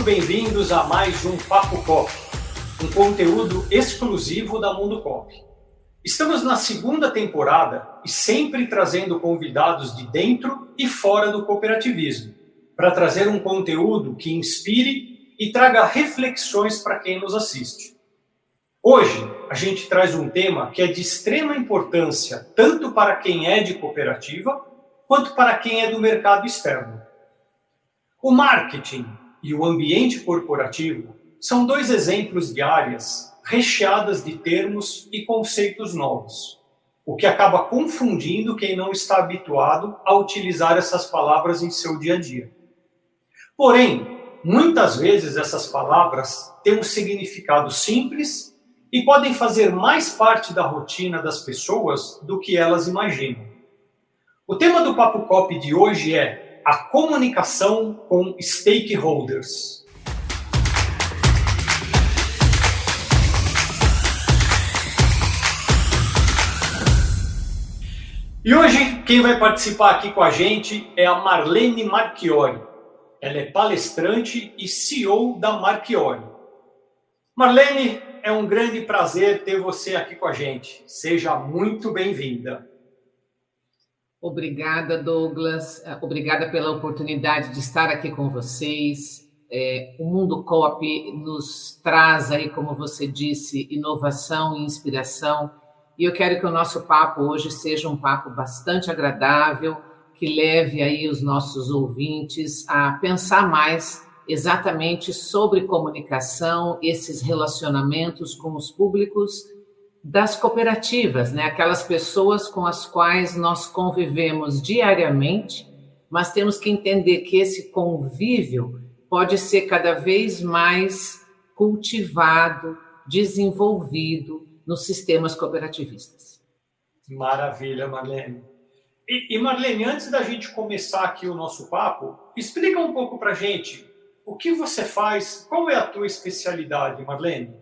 muito bem-vindos a mais um Papo Cop, um conteúdo exclusivo da Mundo Cop. Estamos na segunda temporada e sempre trazendo convidados de dentro e fora do cooperativismo, para trazer um conteúdo que inspire e traga reflexões para quem nos assiste. Hoje, a gente traz um tema que é de extrema importância tanto para quem é de cooperativa quanto para quem é do mercado externo. O marketing e o ambiente corporativo são dois exemplos de áreas recheadas de termos e conceitos novos, o que acaba confundindo quem não está habituado a utilizar essas palavras em seu dia a dia. Porém, muitas vezes essas palavras têm um significado simples e podem fazer mais parte da rotina das pessoas do que elas imaginam. O tema do Papo Cop de hoje é a comunicação com stakeholders. E hoje quem vai participar aqui com a gente é a Marlene Marchiori. Ela é palestrante e CEO da Marchiori. Marlene, é um grande prazer ter você aqui com a gente. Seja muito bem-vinda. Obrigada, Douglas. É, obrigada pela oportunidade de estar aqui com vocês. É, o Mundo COP nos traz aí, como você disse, inovação e inspiração. E eu quero que o nosso papo hoje seja um papo bastante agradável, que leve aí os nossos ouvintes a pensar mais exatamente sobre comunicação, esses relacionamentos com os públicos das cooperativas, né? Aquelas pessoas com as quais nós convivemos diariamente, mas temos que entender que esse convívio pode ser cada vez mais cultivado, desenvolvido nos sistemas cooperativistas. Maravilha, Marlene. E, e Marlene, antes da gente começar aqui o nosso papo, explica um pouco para gente o que você faz, qual é a tua especialidade, Marlene?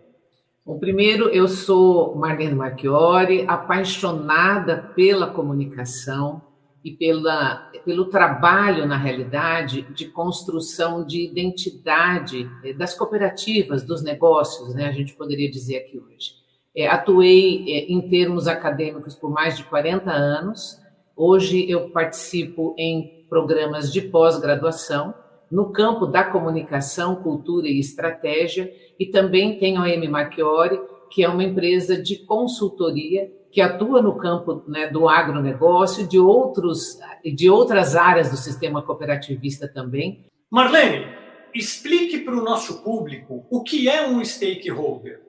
Bom, primeiro, eu sou Marlene Marchiori, apaixonada pela comunicação e pela, pelo trabalho, na realidade, de construção de identidade eh, das cooperativas, dos negócios, né? A gente poderia dizer aqui hoje. É, atuei é, em termos acadêmicos por mais de 40 anos. Hoje eu participo em programas de pós-graduação no campo da comunicação, cultura e estratégia, e também tem a OM Marchiori, que é uma empresa de consultoria que atua no campo né, do agronegócio, de, outros, de outras áreas do sistema cooperativista também. Marlene, explique para o nosso público o que é um stakeholder.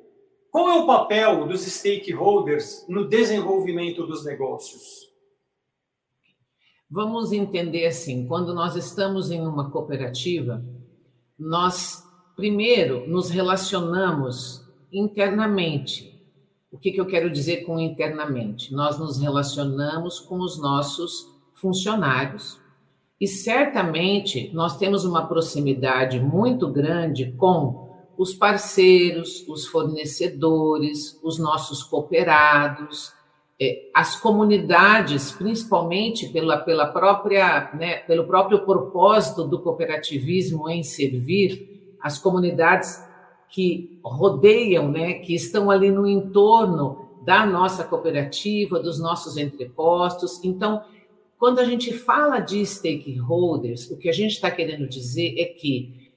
Qual é o papel dos stakeholders no desenvolvimento dos negócios? Vamos entender assim: quando nós estamos em uma cooperativa, nós primeiro nos relacionamos internamente. O que, que eu quero dizer com internamente? Nós nos relacionamos com os nossos funcionários e certamente nós temos uma proximidade muito grande com os parceiros, os fornecedores, os nossos cooperados as comunidades, principalmente pela, pela própria, né, pelo próprio propósito do cooperativismo em servir, as comunidades que rodeiam, né, que estão ali no entorno da nossa cooperativa, dos nossos entrepostos. Então, quando a gente fala de stakeholders, o que a gente está querendo dizer é que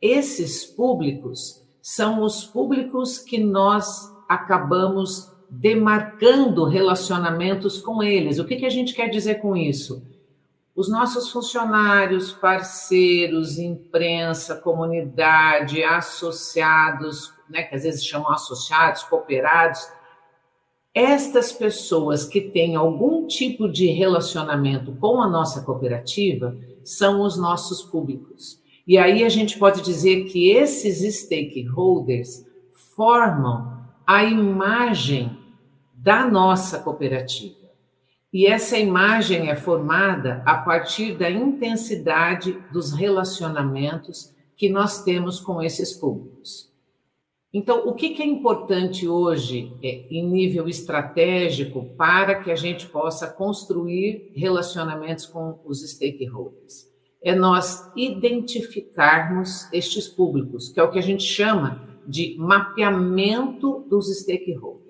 esses públicos são os públicos que nós acabamos demarcando relacionamentos com eles. O que, que a gente quer dizer com isso? Os nossos funcionários, parceiros, imprensa, comunidade, associados, né, que às vezes chamam associados, cooperados, estas pessoas que têm algum tipo de relacionamento com a nossa cooperativa são os nossos públicos. E aí a gente pode dizer que esses stakeholders formam a imagem da nossa cooperativa. E essa imagem é formada a partir da intensidade dos relacionamentos que nós temos com esses públicos. Então, o que é importante hoje é, em nível estratégico para que a gente possa construir relacionamentos com os stakeholders? é nós identificarmos estes públicos, que é o que a gente chama de mapeamento dos stakeholders.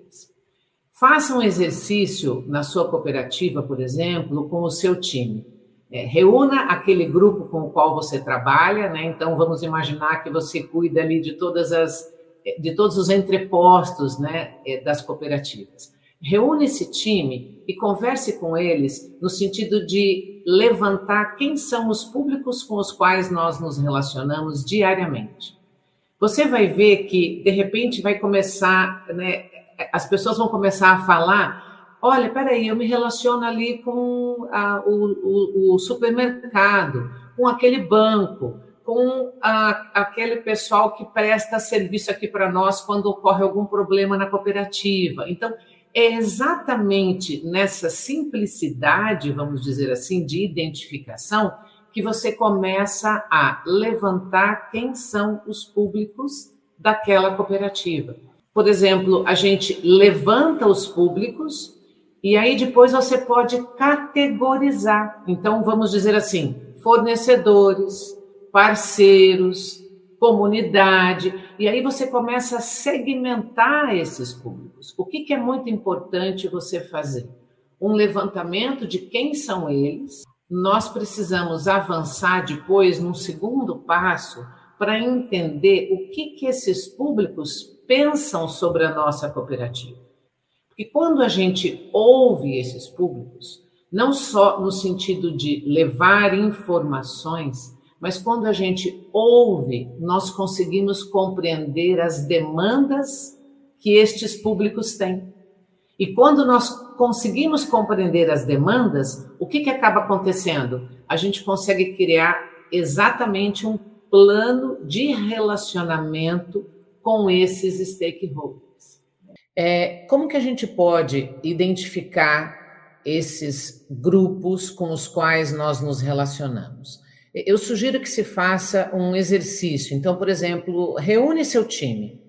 Faça um exercício na sua cooperativa, por exemplo, com o seu time. É, reúna aquele grupo com o qual você trabalha, né? Então vamos imaginar que você cuida ali de todas as de todos os entrepostos, né, é, das cooperativas. Reúne esse time e converse com eles no sentido de levantar quem são os públicos com os quais nós nos relacionamos diariamente. Você vai ver que de repente vai começar, né, as pessoas vão começar a falar Olha, peraí, eu me relaciono ali com a, o, o, o, supermercado, com aquele banco, com a, aquele pessoal que presta serviço aqui para nós quando ocorre algum problema na cooperativa. Então, é exatamente nessa simplicidade, vamos dizer assim, de identificação, que você começa a levantar quem são os públicos daquela cooperativa. Por exemplo, a gente levanta os públicos e aí depois você pode categorizar. Então, vamos dizer assim: fornecedores, parceiros, comunidade. E aí você começa a segmentar esses públicos. O que, que é muito importante você fazer? Um levantamento de quem são eles. Nós precisamos avançar depois num segundo passo para entender o que, que esses públicos pensam sobre a nossa cooperativa. Porque quando a gente ouve esses públicos, não só no sentido de levar informações, mas quando a gente ouve, nós conseguimos compreender as demandas que estes públicos têm. E quando nós conseguimos compreender as demandas, o que, que acaba acontecendo? A gente consegue criar exatamente um plano de relacionamento com esses stakeholders. É, como que a gente pode identificar esses grupos com os quais nós nos relacionamos? Eu sugiro que se faça um exercício. Então, por exemplo, reúne seu time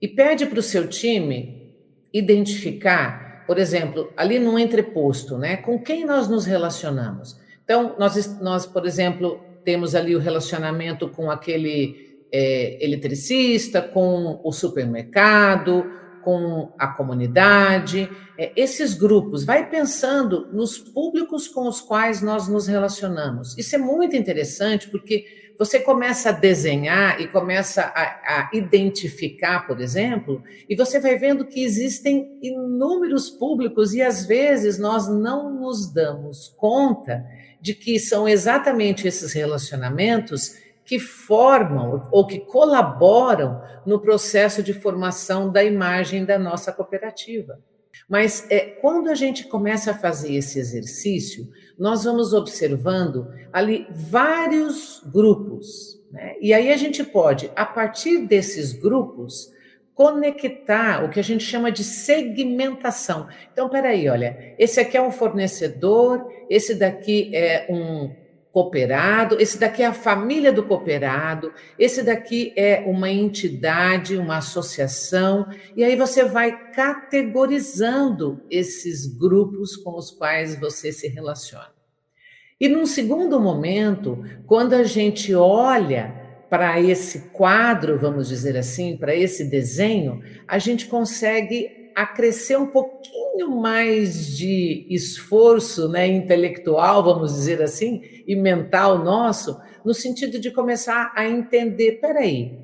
e pede para o seu time identificar, por exemplo, ali no entreposto, né, com quem nós nos relacionamos. Então, nós, nós por exemplo, temos ali o relacionamento com aquele é, eletricista, com o supermercado, com a comunidade, é, esses grupos, vai pensando nos públicos com os quais nós nos relacionamos. Isso é muito interessante porque você começa a desenhar e começa a, a identificar, por exemplo, e você vai vendo que existem inúmeros públicos e às vezes nós não nos damos conta de que são exatamente esses relacionamentos que formam ou que colaboram no processo de formação da imagem da nossa cooperativa. Mas é, quando a gente começa a fazer esse exercício, nós vamos observando ali vários grupos. Né? E aí a gente pode, a partir desses grupos, conectar o que a gente chama de segmentação. Então, peraí, olha, esse aqui é um fornecedor, esse daqui é um cooperado, esse daqui é a família do cooperado, esse daqui é uma entidade, uma associação, e aí você vai categorizando esses grupos com os quais você se relaciona. E num segundo momento, quando a gente olha para esse quadro, vamos dizer assim, para esse desenho, a gente consegue acrescer um pouquinho mais de esforço né, intelectual, vamos dizer assim, e mental nosso, no sentido de começar a entender, peraí,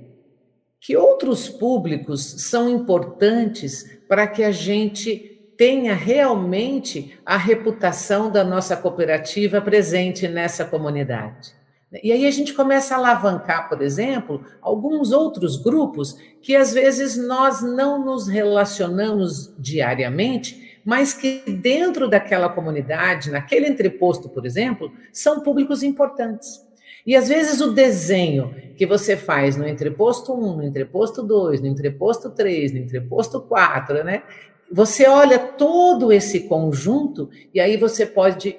que outros públicos são importantes para que a gente tenha realmente a reputação da nossa cooperativa presente nessa comunidade. E aí a gente começa a alavancar, por exemplo, alguns outros grupos que às vezes nós não nos relacionamos diariamente, mas que dentro daquela comunidade, naquele entreposto, por exemplo, são públicos importantes. E às vezes o desenho que você faz no entreposto 1, no entreposto 2, no entreposto 3, no entreposto 4, né? Você olha todo esse conjunto e aí você pode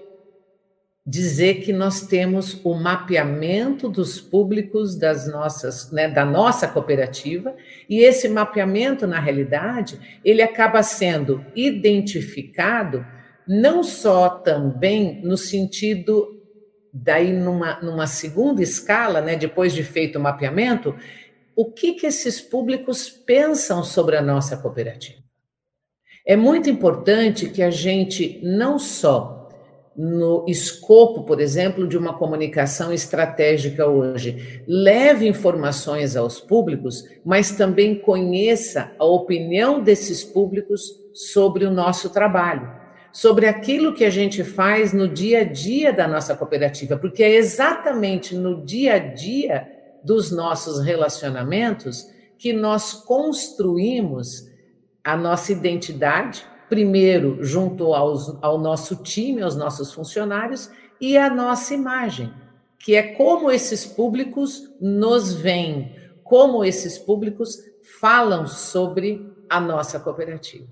dizer que nós temos o mapeamento dos públicos das nossas, né, da nossa cooperativa, e esse mapeamento, na realidade, ele acaba sendo identificado não só também no sentido daí numa, numa segunda escala, né, depois de feito o mapeamento, o que, que esses públicos pensam sobre a nossa cooperativa. É muito importante que a gente não só no escopo, por exemplo, de uma comunicação estratégica hoje, leve informações aos públicos, mas também conheça a opinião desses públicos sobre o nosso trabalho, sobre aquilo que a gente faz no dia a dia da nossa cooperativa, porque é exatamente no dia a dia dos nossos relacionamentos que nós construímos a nossa identidade, primeiro junto aos, ao nosso time, aos nossos funcionários, e a nossa imagem, que é como esses públicos nos veem, como esses públicos falam sobre a nossa cooperativa.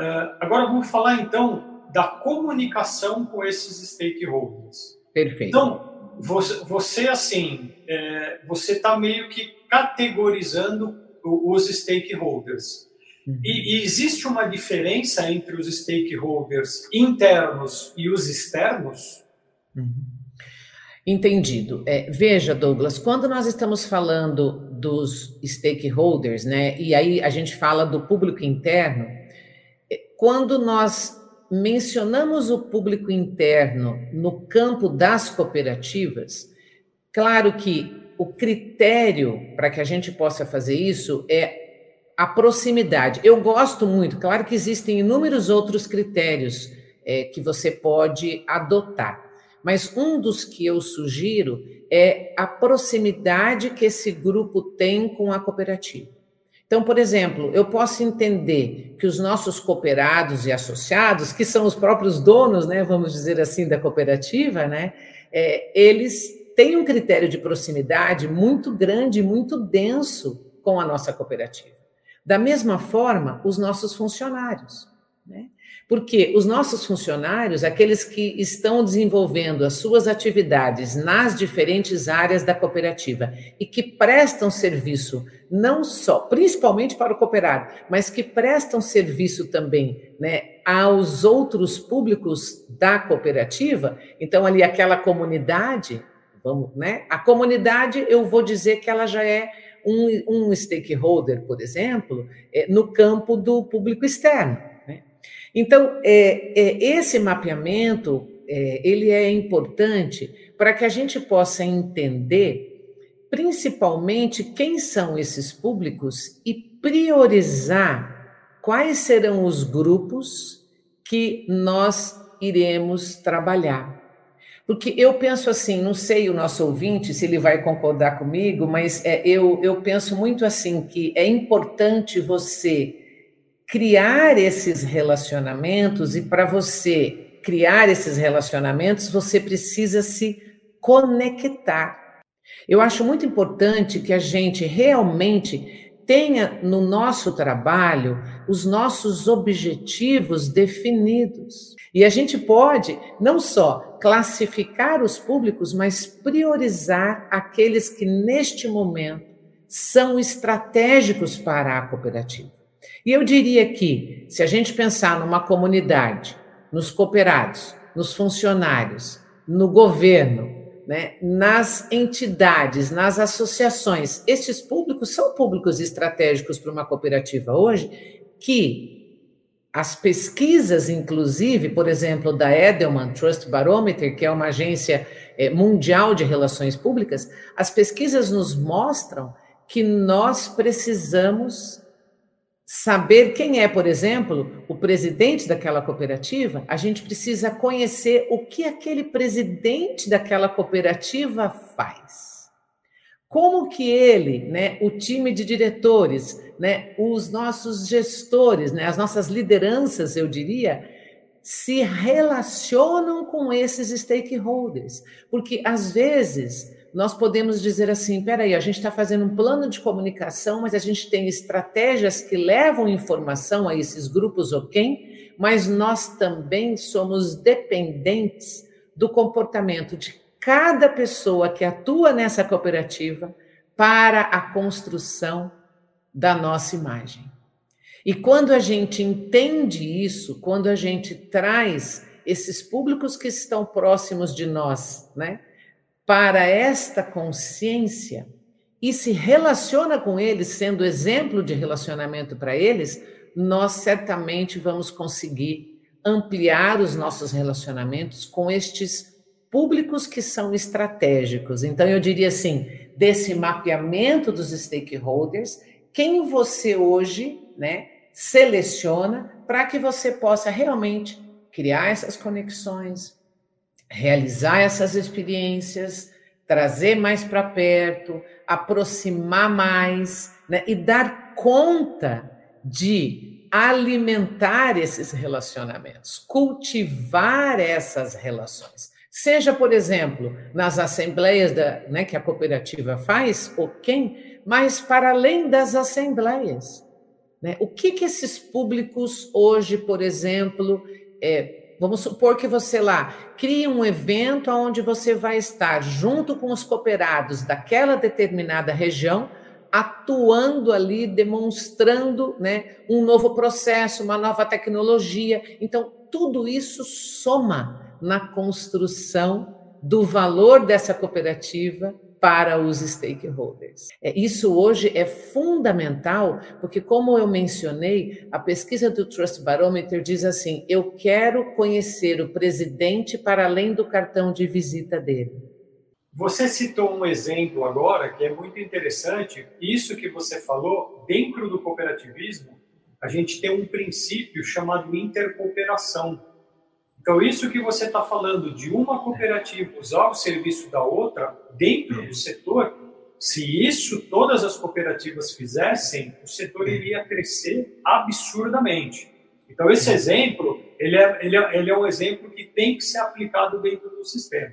Uh, agora vamos falar então da comunicação com esses stakeholders. Perfeito. Então, você, você assim, é, você está meio que categorizando os stakeholders. Uhum. E, e, existe uma diferença entre os stakeholders internos e os externos? Uhum. Entendido. É, veja, Douglas, quando nós estamos falando dos stakeholders, né, e aí a gente fala do público interno, é, quando nós mencionamos o público interno no campo das cooperativas, claro que o critério para que a gente possa fazer isso é a proximidade. Eu gosto muito, claro que existem inúmeros outros critérios é, que você pode adotar, mas um dos que eu sugiro é a proximidade que esse grupo tem com a cooperativa. Então, por exemplo, eu posso entender que os nossos cooperados e associados, que são os próprios donos, né, vamos dizer assim, da cooperativa, né, é, eles têm um critério de proximidade muito grande, muito denso com a nossa cooperativa. Da mesma forma, os nossos funcionários. Né? Porque os nossos funcionários, aqueles que estão desenvolvendo as suas atividades nas diferentes áreas da cooperativa e que prestam serviço não só, principalmente para o cooperado, mas que prestam serviço também né, aos outros públicos da cooperativa, então ali aquela comunidade, vamos, né? A comunidade, eu vou dizer que ela já é um, um stakeholder, por exemplo, é, no campo do público externo. Né? Então, é, é, esse mapeamento é, ele é importante para que a gente possa entender, principalmente, quem são esses públicos e priorizar quais serão os grupos que nós iremos trabalhar. Porque eu penso assim, não sei o nosso ouvinte se ele vai concordar comigo, mas é, eu, eu penso muito assim que é importante você criar esses relacionamentos e para você criar esses relacionamentos você precisa se conectar. Eu acho muito importante que a gente realmente tenha no nosso trabalho os nossos objetivos definidos. E a gente pode não só classificar os públicos, mas priorizar aqueles que neste momento são estratégicos para a cooperativa. E eu diria que, se a gente pensar numa comunidade, nos cooperados, nos funcionários, no governo, né, nas entidades, nas associações, estes públicos são públicos estratégicos para uma cooperativa hoje, que as pesquisas, inclusive, por exemplo, da Edelman Trust Barometer, que é uma agência eh, mundial de relações públicas, as pesquisas nos mostram que nós precisamos saber quem é, por exemplo, o presidente daquela cooperativa, a gente precisa conhecer o que aquele presidente daquela cooperativa faz. Como que ele, né, o time de diretores, né, os nossos gestores, né, as nossas lideranças, eu diria, se relacionam com esses stakeholders? Porque às vezes nós podemos dizer assim: peraí, a gente está fazendo um plano de comunicação, mas a gente tem estratégias que levam informação a esses grupos, ok? Mas nós também somos dependentes do comportamento de cada pessoa que atua nessa cooperativa para a construção da nossa imagem. E quando a gente entende isso, quando a gente traz esses públicos que estão próximos de nós, né, para esta consciência e se relaciona com eles, sendo exemplo de relacionamento para eles, nós certamente vamos conseguir ampliar os nossos relacionamentos com estes públicos que são estratégicos. Então, eu diria assim: desse mapeamento dos stakeholders, quem você hoje né, seleciona para que você possa realmente criar essas conexões, realizar essas experiências, trazer mais para perto, aproximar mais né, e dar conta de alimentar esses relacionamentos, cultivar essas relações. Seja, por exemplo, nas assembleias da, né, que a cooperativa faz, ou quem, mas para além das assembleias. Né? O que, que esses públicos hoje, por exemplo, é, vamos supor que você lá cria um evento onde você vai estar junto com os cooperados daquela determinada região, atuando ali, demonstrando né, um novo processo, uma nova tecnologia. Então, tudo isso soma na construção do valor dessa cooperativa para os stakeholders. É, isso hoje é fundamental, porque, como eu mencionei, a pesquisa do Trust Barometer diz assim: eu quero conhecer o presidente para além do cartão de visita dele. Você citou um exemplo agora que é muito interessante. Isso que você falou, dentro do cooperativismo, a gente tem um princípio chamado intercooperação então, isso que você está falando de uma cooperativa usar o serviço da outra dentro do setor, se isso todas as cooperativas fizessem, o setor iria crescer absurdamente. Então, esse exemplo, ele é, ele é, ele é um exemplo que tem que ser aplicado dentro do sistema.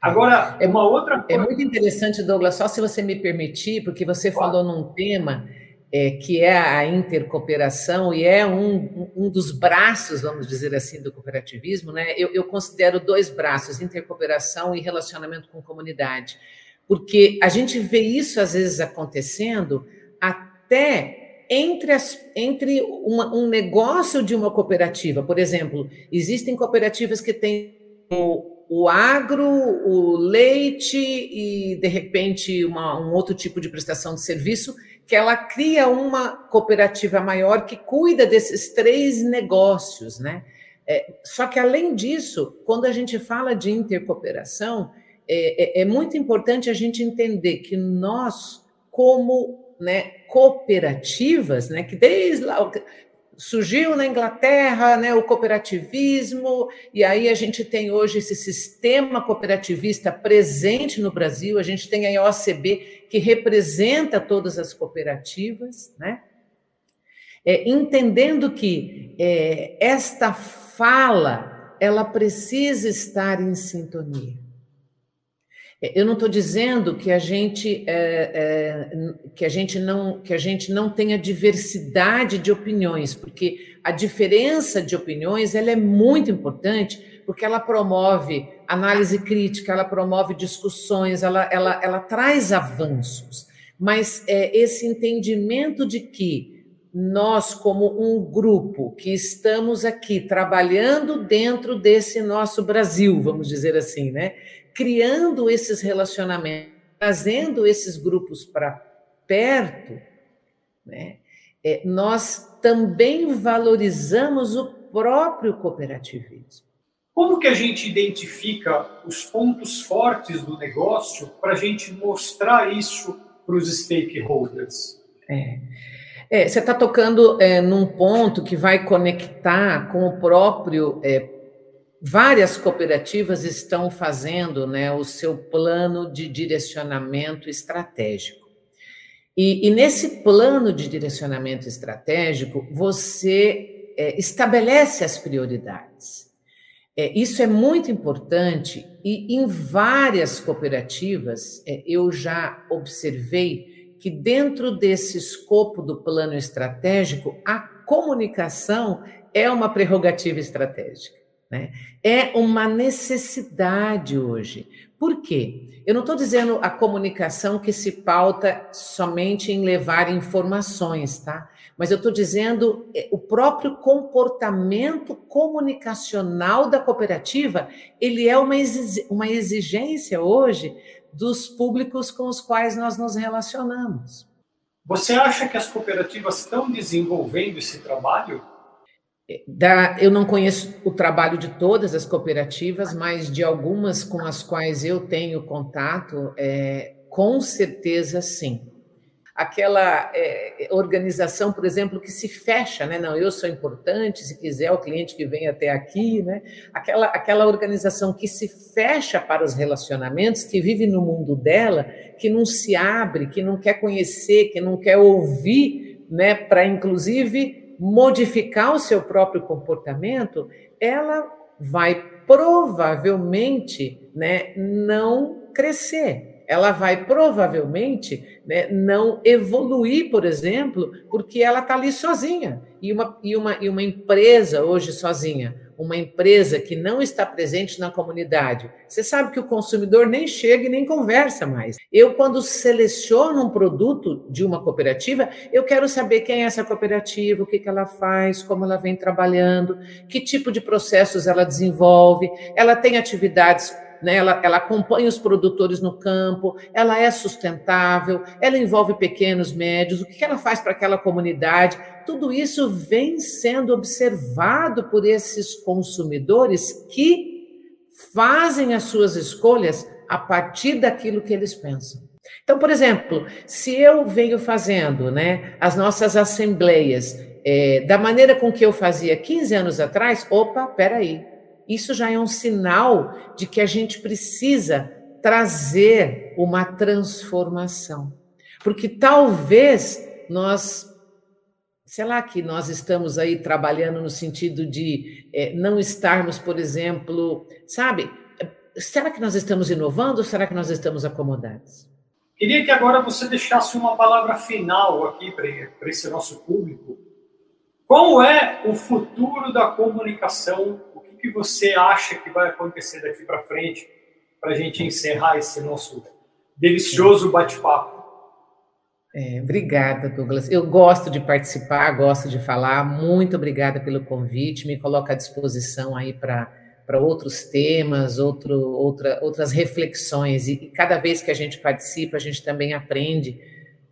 Agora, é uma outra coisa... É muito interessante, Douglas, só se você me permitir, porque você claro. falou num tema é, que é a intercooperação e é um, um dos braços, vamos dizer assim, do cooperativismo, né? Eu, eu considero dois braços, intercooperação e relacionamento com comunidade, porque a gente vê isso às vezes acontecendo até entre, as, entre uma, um negócio de uma cooperativa. Por exemplo, existem cooperativas que têm o, o agro, o leite e, de repente, uma, um outro tipo de prestação de serviço que ela cria uma cooperativa maior que cuida desses três negócios, né? É, só que, além disso, quando a gente fala de intercooperação, é, é, é muito importante a gente entender que nós, como né, cooperativas, né, que desde lá, surgiu na Inglaterra né, o cooperativismo, e aí a gente tem hoje esse sistema cooperativista presente no Brasil, a gente tem a OCB que representa todas as cooperativas, né? É, entendendo que é, esta fala ela precisa estar em sintonia. É, eu não estou dizendo que a gente é, é, que a gente não que a gente não tenha diversidade de opiniões, porque a diferença de opiniões ela é muito importante, porque ela promove análise crítica, ela promove discussões, ela, ela, ela traz avanços. Mas é, esse entendimento de que nós, como um grupo que estamos aqui trabalhando dentro desse nosso Brasil, vamos dizer assim, né? Criando esses relacionamentos, trazendo esses grupos para perto, né, é, nós também valorizamos o próprio cooperativismo. Como que a gente identifica os pontos fortes do negócio para a gente mostrar isso para os stakeholders? É. É, você está tocando é, num ponto que vai conectar com o próprio é, várias cooperativas estão fazendo né, o seu plano de direcionamento estratégico. E, e nesse plano de direcionamento estratégico, você é, estabelece as prioridades. É, isso é muito importante e em várias cooperativas é, eu já observei que dentro desse escopo do plano estratégico, a comunicação é uma prerrogativa estratégica. Né? É uma necessidade hoje. Por quê? Eu não estou dizendo a comunicação que se pauta somente em levar informações, tá? mas eu estou dizendo é, o próprio comportamento comunicacional da cooperativa, ele é uma exigência hoje dos públicos com os quais nós nos relacionamos. Você acha que as cooperativas estão desenvolvendo esse trabalho? Da, eu não conheço o trabalho de todas as cooperativas, mas de algumas com as quais eu tenho contato, é, com certeza sim aquela é, organização, por exemplo, que se fecha, né? Não, eu sou importante, se quiser o cliente que vem até aqui, né? Aquela, aquela organização que se fecha para os relacionamentos, que vive no mundo dela, que não se abre, que não quer conhecer, que não quer ouvir, né? Para inclusive modificar o seu próprio comportamento, ela vai provavelmente, né? Não crescer ela vai provavelmente né, não evoluir, por exemplo, porque ela está ali sozinha. E uma, e, uma, e uma empresa hoje sozinha, uma empresa que não está presente na comunidade, você sabe que o consumidor nem chega e nem conversa mais. Eu, quando seleciono um produto de uma cooperativa, eu quero saber quem é essa cooperativa, o que, que ela faz, como ela vem trabalhando, que tipo de processos ela desenvolve, ela tem atividades né? ela, ela acompanha os produtores no campo, ela é sustentável, ela envolve pequenos, médios, o que ela faz para aquela comunidade. Tudo isso vem sendo observado por esses consumidores que fazem as suas escolhas a partir daquilo que eles pensam. Então, por exemplo, se eu venho fazendo né, as nossas assembleias é, da maneira com que eu fazia 15 anos atrás, opa, peraí, isso já é um sinal de que a gente precisa trazer uma transformação. Porque talvez nós, sei lá, que nós estamos aí trabalhando no sentido de é, não estarmos, por exemplo, sabe? Será que nós estamos inovando ou será que nós estamos acomodados? Queria que agora você deixasse uma palavra final aqui para esse nosso público. Qual é o futuro da comunicação que você acha que vai acontecer daqui para frente para a gente encerrar esse nosso delicioso bate-papo? É, obrigada, Douglas. Eu gosto de participar, gosto de falar. Muito obrigada pelo convite. Me coloca à disposição aí para para outros temas, outro, outra, outras reflexões. E, e, cada vez que a gente participa, a gente também aprende,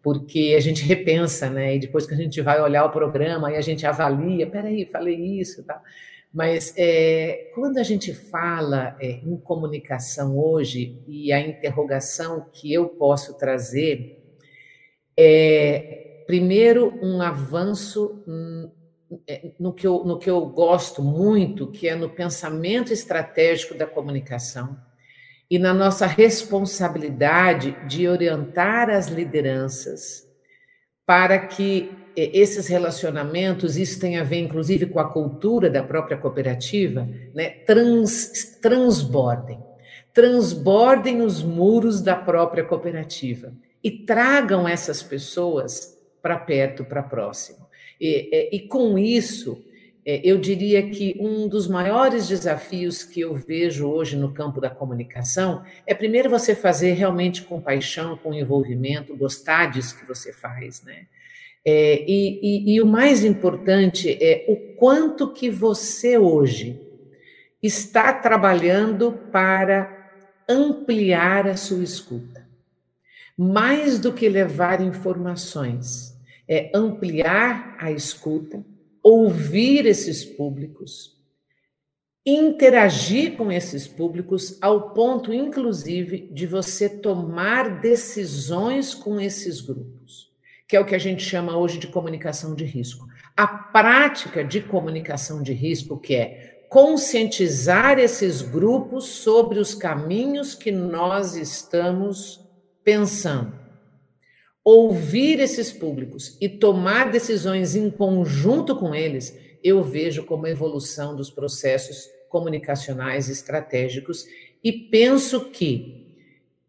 porque a gente repensa, né? E depois que a gente vai olhar o programa, aí a gente avalia, peraí, falei isso, tá? Mas é, quando a gente fala é, em comunicação hoje, e a interrogação que eu posso trazer é, primeiro, um avanço é, no que, eu, no que eu gosto muito, que é no pensamento estratégico da comunicação e na nossa responsabilidade de orientar as lideranças para que esses relacionamentos, isso tem a ver inclusive com a cultura da própria cooperativa, né, trans, transbordem. Transbordem os muros da própria cooperativa e tragam essas pessoas para perto, para próximo. E, e, com isso, eu diria que um dos maiores desafios que eu vejo hoje no campo da comunicação é, primeiro, você fazer realmente com paixão, com envolvimento, gostar disso que você faz, né? É, e, e, e o mais importante é o quanto que você hoje está trabalhando para ampliar a sua escuta. Mais do que levar informações, é ampliar a escuta, ouvir esses públicos, interagir com esses públicos ao ponto, inclusive, de você tomar decisões com esses grupos que é o que a gente chama hoje de comunicação de risco. A prática de comunicação de risco, que é conscientizar esses grupos sobre os caminhos que nós estamos pensando, ouvir esses públicos e tomar decisões em conjunto com eles, eu vejo como evolução dos processos comunicacionais estratégicos e penso que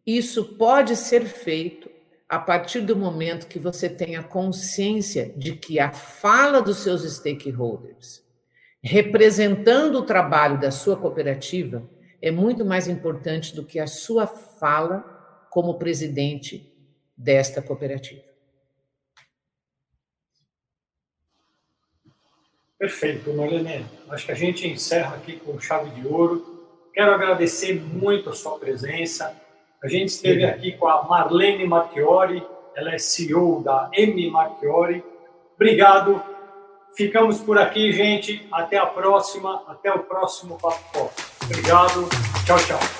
isso pode ser feito a partir do momento que você tenha consciência de que a fala dos seus stakeholders, representando o trabalho da sua cooperativa, é muito mais importante do que a sua fala como presidente desta cooperativa. Perfeito, Marlene. Acho que a gente encerra aqui com chave de ouro. Quero agradecer muito a sua presença. A gente esteve aqui com a Marlene Marchiori, ela é CEO da M Marchiori. Obrigado. Ficamos por aqui, gente. Até a próxima. Até o próximo Papo Obrigado. Tchau, tchau.